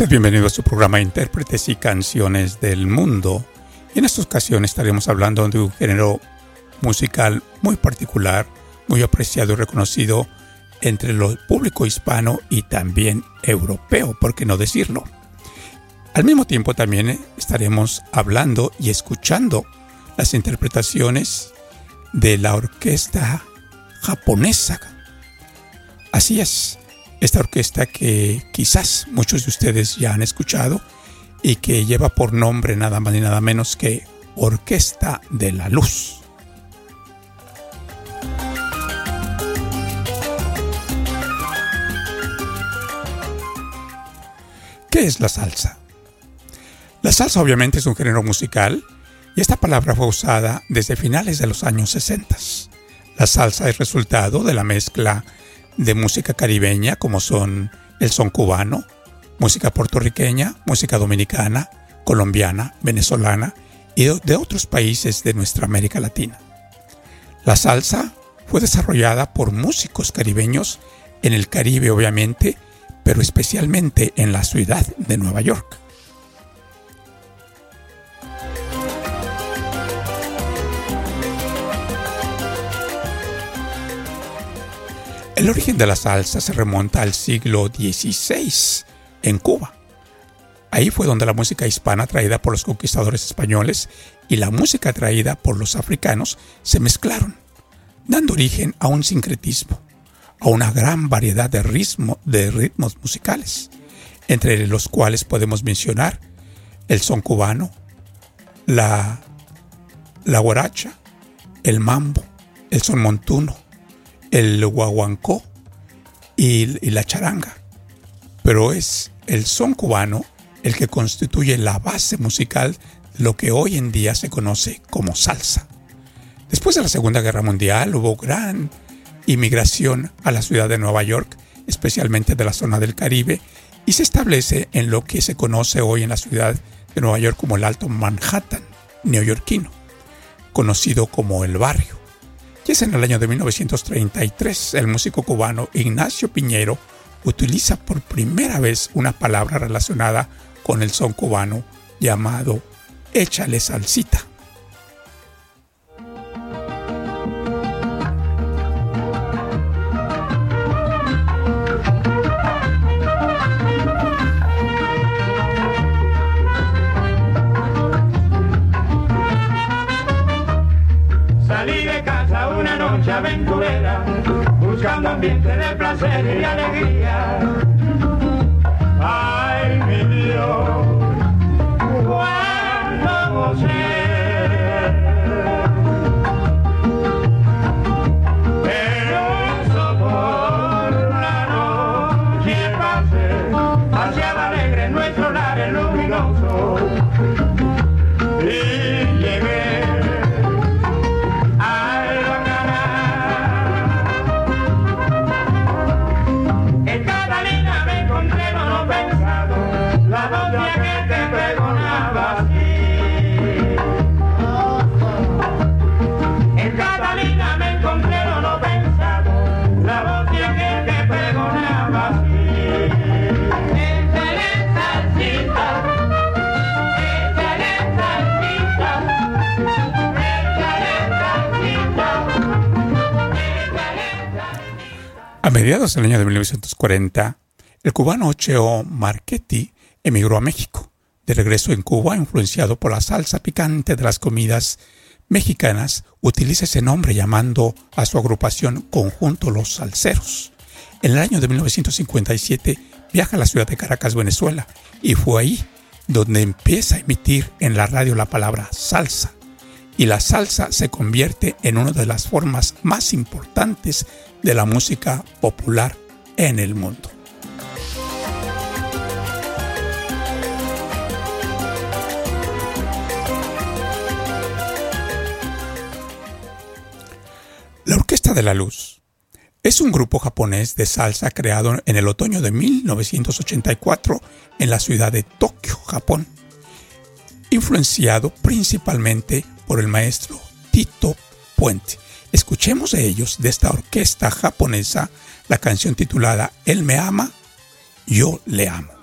Usted a su programa Intérpretes y Canciones del Mundo. Y en esta ocasión estaremos hablando de un género musical muy particular, muy apreciado y reconocido entre el público hispano y también europeo, por qué no decirlo. Al mismo tiempo también estaremos hablando y escuchando las interpretaciones de la orquesta japonesa. Así es, esta orquesta que quizás muchos de ustedes ya han escuchado y que lleva por nombre nada más ni nada menos que Orquesta de la Luz. ¿Qué es la salsa? La salsa obviamente es un género musical y esta palabra fue usada desde finales de los años 60. La salsa es resultado de la mezcla de música caribeña como son el son cubano, música puertorriqueña, música dominicana, colombiana, venezolana y de otros países de nuestra América Latina. La salsa fue desarrollada por músicos caribeños en el Caribe obviamente, pero especialmente en la ciudad de Nueva York. El origen de la salsa se remonta al siglo XVI en Cuba. Ahí fue donde la música hispana traída por los conquistadores españoles y la música traída por los africanos se mezclaron, dando origen a un sincretismo, a una gran variedad de, ritmos musicales, entre los cuales podemos mencionar el son cubano, la guaracha, el mambo, el son montuno, el guaguancó y, la charanga. Pero es el son cubano el que constituye la base musical de lo que hoy en día se conoce como salsa. Después de la Segunda Guerra Mundial hubo gran inmigración a la ciudad de Nueva York, especialmente de la zona del Caribe, y se establece en lo que se conoce hoy en la ciudad de Nueva York como el Alto Manhattan neoyorquino, conocido como el barrio. Y es en el año de 1933 el músico cubano Ignacio Piñero utiliza por primera vez una palabra relacionada con el son cubano llamado échale salsita. de alegría. Mediados del año de 1940, el cubano Cheo Marchetti emigró a México. De regreso en Cuba, influenciado por la salsa picante de las comidas mexicanas, utiliza ese nombre llamando a su agrupación Conjunto Los Salseros. En el año de 1957 viaja a la ciudad de Caracas, Venezuela, y fue ahí donde empieza a emitir en la radio la palabra salsa. Y la salsa se convierte en una de las formas más importantes de la música popular en el mundo. La Orquesta de la Luz es un grupo japonés de salsa creado en el otoño de 1984 en la ciudad de Tokio, Japón, influenciado principalmente por el maestro Tito Puente. Escuchemos de ellos, de esta orquesta japonesa, la canción titulada Él me ama, yo le amo.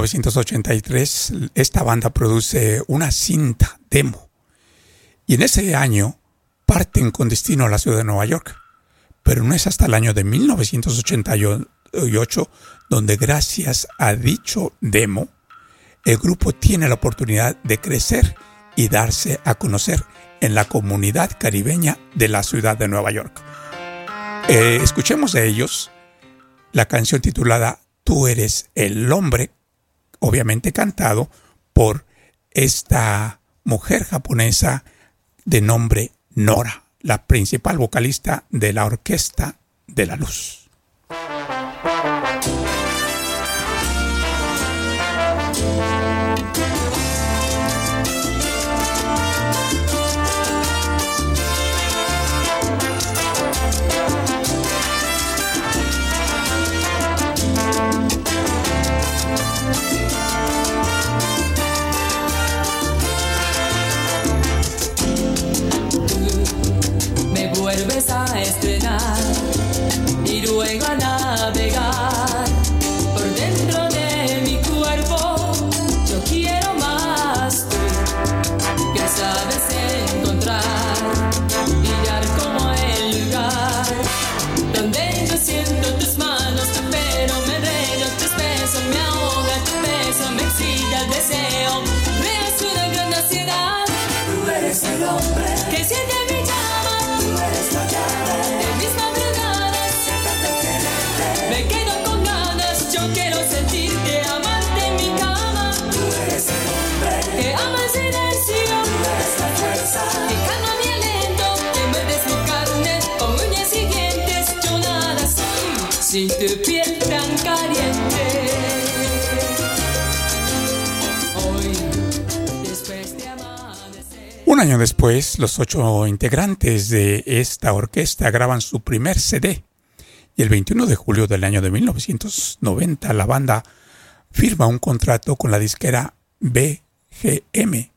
1983, esta banda produce una cinta demo. Y en ese año parten con destino a la ciudad de Nueva York. Pero no es hasta el año de 1988 donde gracias a dicho demo, el grupo tiene la oportunidad de crecer y darse a conocer en la comunidad caribeña de la ciudad de Nueva York. Eh, escuchemos de ellos la canción titulada Tú eres el hombre, obviamente cantado por esta mujer japonesa de nombre Nora, la principal vocalista de la Orquesta de la Luz. Un año después, los ocho integrantes de esta orquesta graban su primer CD y el 21 de julio del año de 1990 la banda firma un contrato con la disquera BGM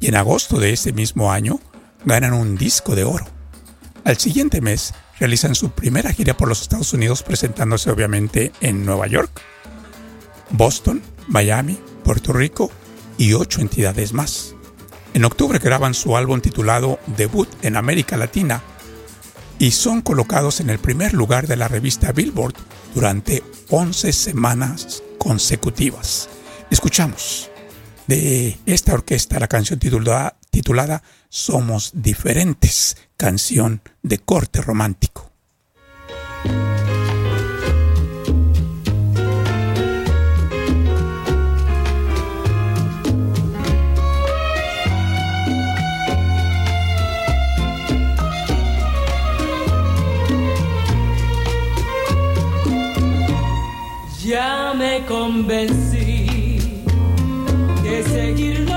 y en agosto de ese mismo año ganan un disco de oro. Al siguiente mes realizan su primera gira por los Estados Unidos presentándose obviamente en Nueva York, Boston, Miami, Puerto Rico y ocho entidades más. En octubre graban su álbum titulado Debut en América Latina y son colocados en el primer lugar de la revista Billboard durante 11 semanas consecutivas. Escuchamos de esta orquesta la canción titulada, titulada Somos Diferentes, canción de corte romántico. Ya me convencí de seguir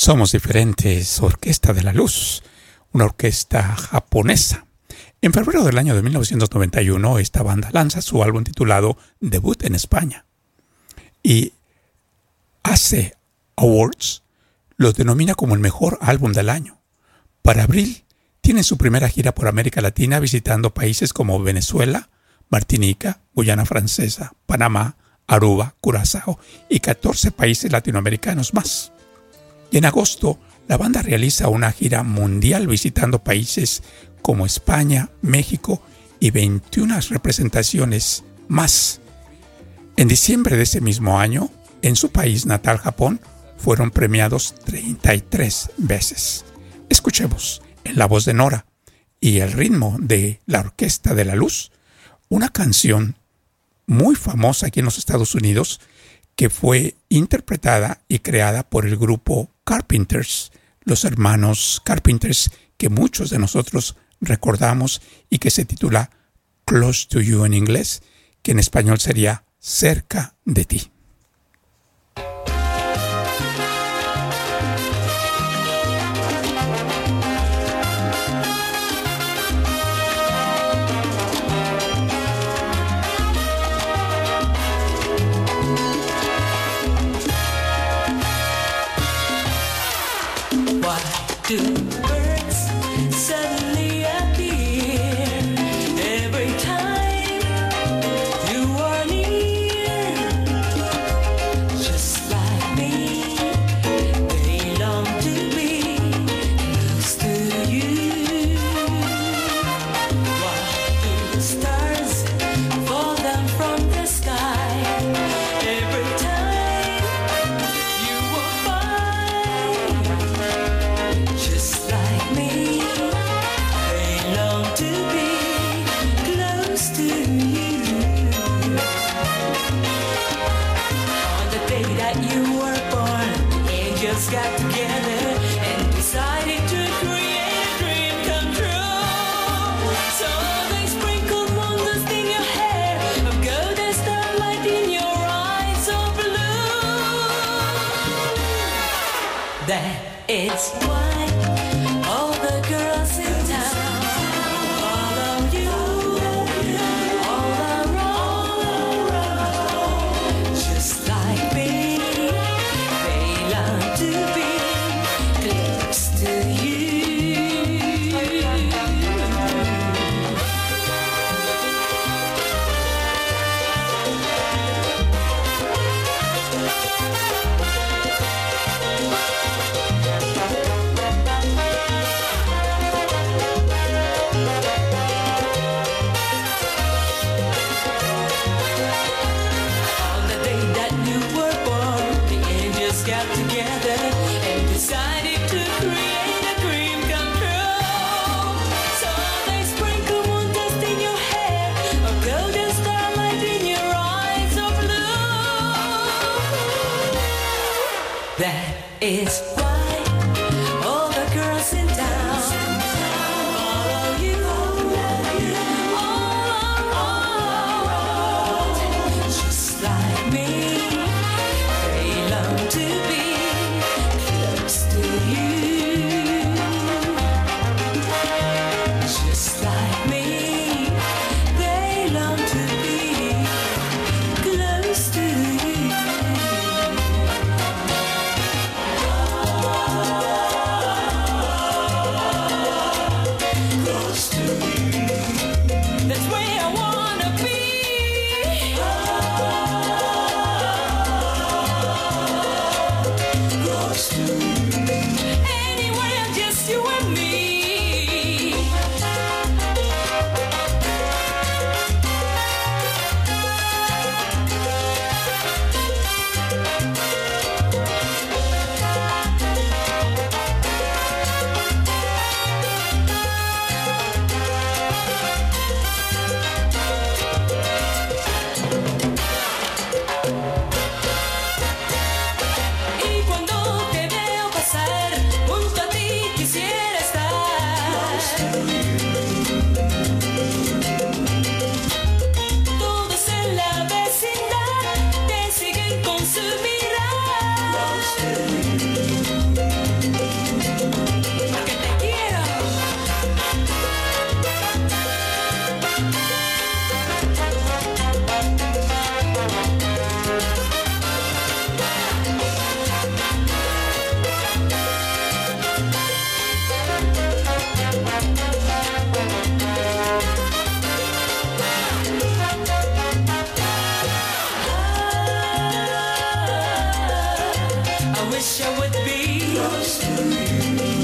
Somos diferentes, Orquesta de la Luz, una orquesta japonesa. En febrero del año de 1991, esta banda lanza su álbum titulado Debut en España. Y AC Awards lo denomina como el mejor álbum del año. Para abril, tienen su primera gira por América Latina visitando países como Venezuela, Martinica, Guyana Francesa, Panamá, Aruba, Curazao y 14 países latinoamericanos más. Y en agosto, la banda realiza una gira mundial visitando países como España, México y 21 representaciones más. En diciembre de ese mismo año, en su país natal Japón, fueron premiados 33 veces. Escuchemos en la voz de Nora y el ritmo de la Orquesta de la Luz, una canción muy famosa aquí en los Estados Unidos que fue interpretada y creada por el grupo Carpenters, los hermanos Carpenters que muchos de nosotros recordamos y que se titula Close to You en inglés, que en español sería Cerca de ti. Do It's face wish I would be close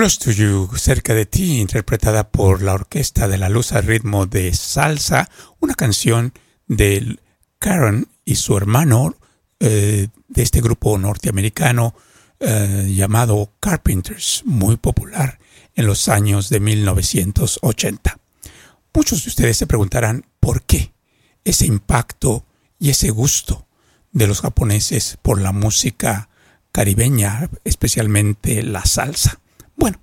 Close to You, cerca de ti, interpretada por la Orquesta de la Luz al ritmo de salsa, una canción de Karen y su hermano eh, de este grupo norteamericano eh, llamado Carpenters, muy popular en los años de 1980. Muchos de ustedes se preguntarán por qué ese impacto y ese gusto de los japoneses por la música caribeña, especialmente la salsa. Bueno,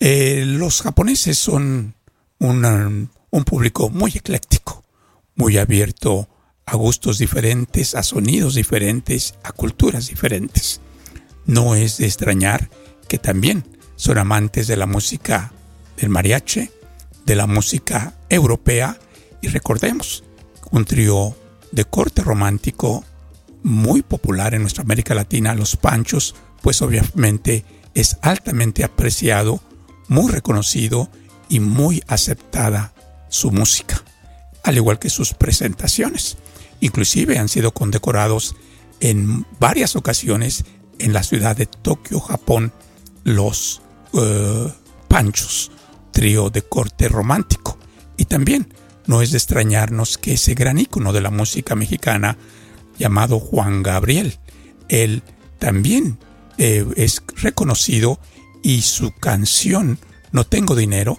eh, los japoneses son una- un público muy ecléctico, muy abierto a gustos diferentes, a sonidos diferentes, a culturas diferentes. No es de extrañar que también son amantes de la música del mariachi, de la música europea y recordemos, un trío de corte romántico muy popular en nuestra América Latina, los Panchos, pues obviamente es altamente apreciado, muy reconocido y muy aceptada su música, al igual que sus presentaciones. Inclusive han sido condecorados en varias ocasiones en la ciudad de Tokio, Japón, los eh, Panchos, trío de corte romántico. Y también no es de extrañarnos que ese gran ícono de la música mexicana, llamado Juan Gabriel, él también eh, es reconocido y su canción No tengo dinero,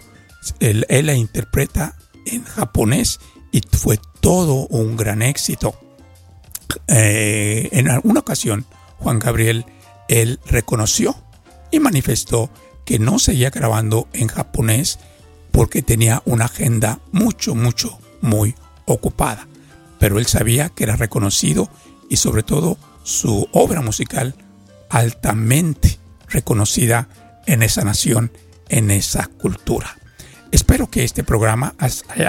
él, la interpreta en japonés y fue todo un gran éxito. Eh, en alguna ocasión, Juan Gabriel, él reconoció y manifestó que no seguía grabando en japonés porque tenía una agenda mucho, mucho, muy ocupada. Pero él sabía que era reconocido y sobre todo su obra musical altamente reconocida en esa nación, en esa cultura. Espero que este programa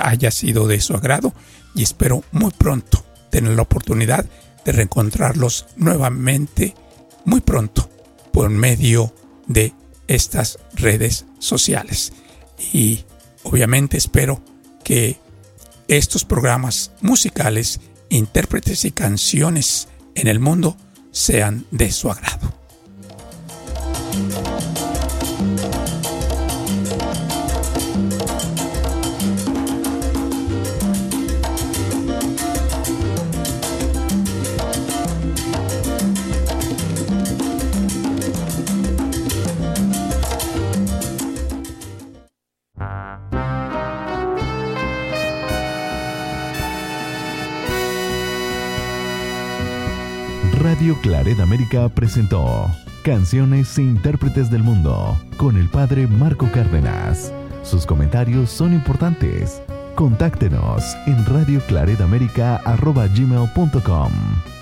haya sido de su agrado y espero muy pronto tener la oportunidad de reencontrarlos nuevamente muy pronto por medio de estas redes sociales. Y obviamente espero que estos programas musicales, intérpretes y canciones en el mundo sean de su agrado. Claret América presentó Canciones e Intérpretes del Mundo con el padre Marco Cárdenas. Sus comentarios son importantes. Contáctenos en radioclaretamérica.gmail.com